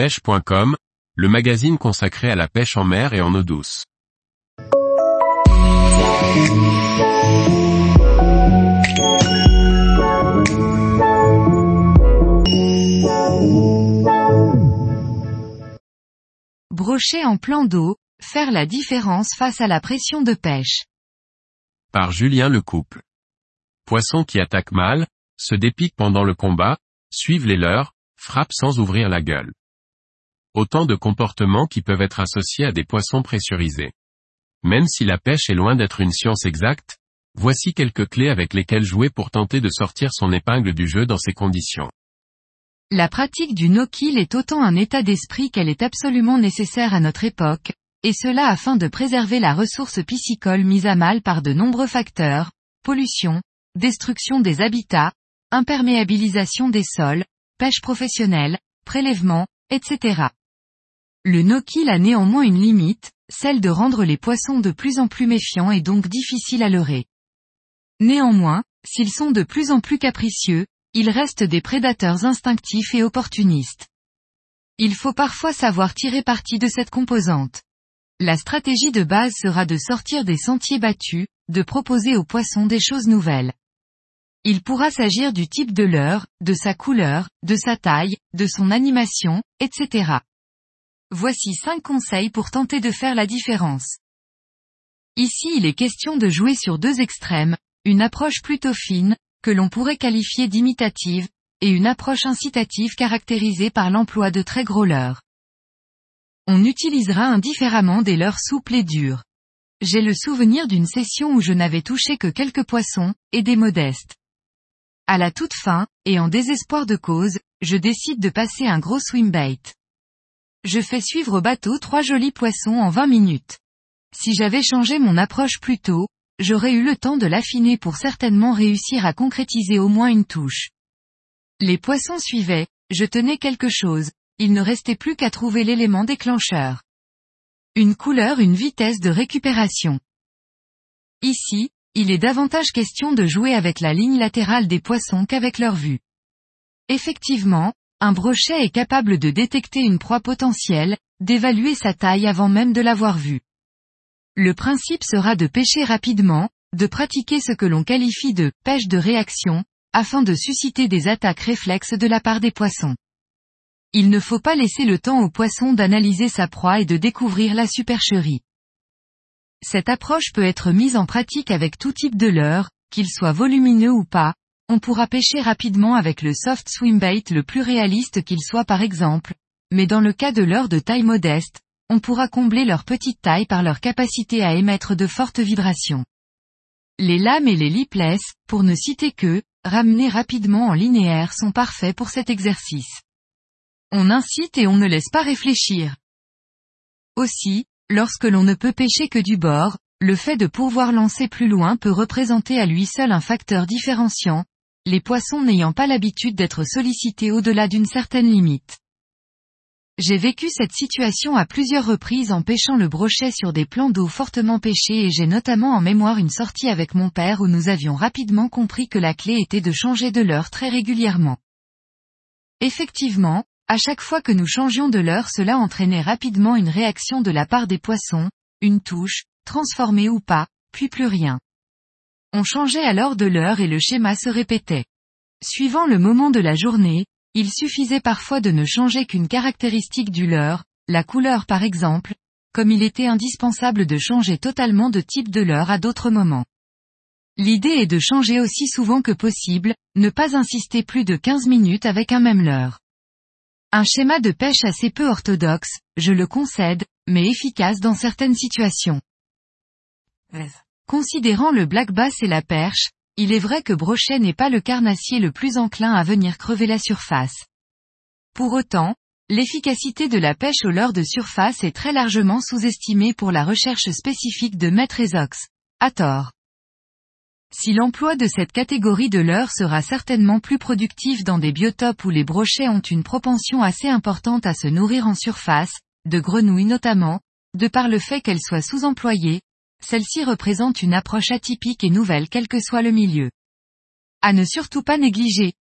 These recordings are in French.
pêche.com, le magazine consacré à la pêche en mer et en eau douce. Brochet en plan d'eau, faire la différence face à la pression de pêche. Par Julien Lecouple. Poissons qui attaquent mal, se dépiquent pendant le combat, suivent les leurs, frappent sans ouvrir la gueule. Autant de comportements qui peuvent être associés à des poissons pressurisés. Même si la pêche est loin d'être une science exacte, voici quelques clés avec lesquelles jouer pour tenter de sortir son épingle du jeu dans ces conditions. La pratique du no-kill est autant un état d'esprit qu'elle est absolument nécessaire à notre époque, et cela afin de préserver la ressource piscicole mise à mal par de nombreux facteurs, pollution, destruction des habitats, imperméabilisation des sols, pêche professionnelle, prélèvement, etc. Le no-kill a néanmoins une limite, celle de rendre les poissons de plus en plus méfiants et donc difficiles à leurrer. Néanmoins, s'ils sont de plus en plus capricieux, ils restent des prédateurs instinctifs et opportunistes. Il faut parfois savoir tirer parti de cette composante. La stratégie de base sera de sortir des sentiers battus, de proposer aux poissons des choses nouvelles. Il pourra s'agir du type de leurre, de sa couleur, de sa taille, de son animation, etc. Voici 5 conseils pour tenter de faire la différence. Ici il est question de jouer sur deux extrêmes, une approche plutôt fine, que l'on pourrait qualifier d'imitative, et une approche incitative caractérisée par l'emploi de très gros leurres. On utilisera indifféremment des leurres souples et durs. J'ai le souvenir d'une session où je n'avais touché que quelques poissons, et des modestes. À la toute fin, et en désespoir de cause, je décide de passer un gros swimbait. Je fais suivre au bateau trois jolis poissons en 20 minutes. Si j'avais changé mon approche plus tôt, j'aurais eu le temps de l'affiner pour certainement réussir à concrétiser au moins une touche. Les poissons suivaient, je tenais quelque chose, il ne restait plus qu'à trouver l'élément déclencheur. Une couleur, une vitesse de récupération. Ici, il est davantage question de jouer avec la ligne latérale des poissons qu'avec leur vue. Effectivement, un brochet est capable de détecter une proie potentielle, d'évaluer sa taille avant même de l'avoir vue. Le principe sera de pêcher rapidement, de pratiquer ce que l'on qualifie de pêche de réaction, afin de susciter des attaques réflexes de la part des poissons. Il ne faut pas laisser le temps aux poissons d'analyser sa proie et de découvrir la supercherie. Cette approche peut être mise en pratique avec tout type de leurre, qu'il soit volumineux ou pas, on pourra pêcher rapidement avec le soft swimbait le plus réaliste qu'il soit par exemple, mais dans le cas de leurres de taille modeste, on pourra combler leur petite taille par leur capacité à émettre de fortes vibrations. Les lames et les lipless, pour ne citer que, ramenés rapidement en linéaire sont parfaits pour cet exercice. On incite et on ne laisse pas réfléchir. Aussi, Lorsque l'on ne peut pêcher que du bord, le fait de pouvoir lancer plus loin peut représenter à lui seul un facteur différenciant, les poissons n'ayant pas l'habitude d'être sollicités au-delà d'une certaine limite. J'ai vécu cette situation à plusieurs reprises en pêchant le brochet sur des plans d'eau fortement pêchés et j'ai notamment en mémoire une sortie avec mon père où nous avions rapidement compris que la clé était de changer de l'heure très régulièrement. Effectivement, à chaque fois que nous changions de l'heure cela entraînait rapidement une réaction de la part des poissons, une touche, transformée ou pas, puis plus rien. On changeait alors de l'heure et le schéma se répétait. Suivant le moment de la journée, il suffisait parfois de ne changer qu'une caractéristique du leurre, la couleur par exemple, comme il était indispensable de changer totalement de type de leurre à d'autres moments. L'idée est de changer aussi souvent que possible, ne pas insister plus de 15 minutes avec un même leurre. Un schéma de pêche assez peu orthodoxe, je le concède, mais efficace dans certaines situations. Considérant le black bass et la perche, il est vrai que brochet n'est pas le carnassier le plus enclin à venir crever la surface. Pour autant, l'efficacité de la pêche au leurre de surface est très largement sous-estimée pour la recherche spécifique de Maître Ezox. À tort. Si l'emploi de cette catégorie de leurre sera certainement plus productif dans des biotopes où les brochets ont une propension assez importante à se nourrir en surface, de grenouilles notamment, de par le fait qu'elles soient sous-employées, celle-ci représente une approche atypique et nouvelle quel que soit le milieu. À ne surtout pas négliger.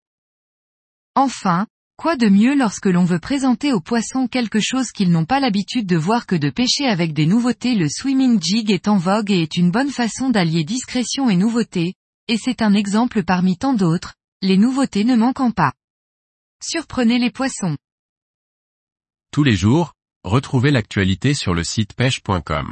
Enfin, Quoi de mieux lorsque l'on veut présenter aux poissons quelque chose qu'ils n'ont pas l'habitude de voir que de pêcher avec des nouveautés Le swimming jig est en vogue et est une bonne façon d'allier discrétion et nouveauté, et c'est un exemple parmi tant d'autres, les nouveautés ne manquant pas. Surprenez les poissons. Tous les jours, retrouvez l'actualité sur le site pêche.com.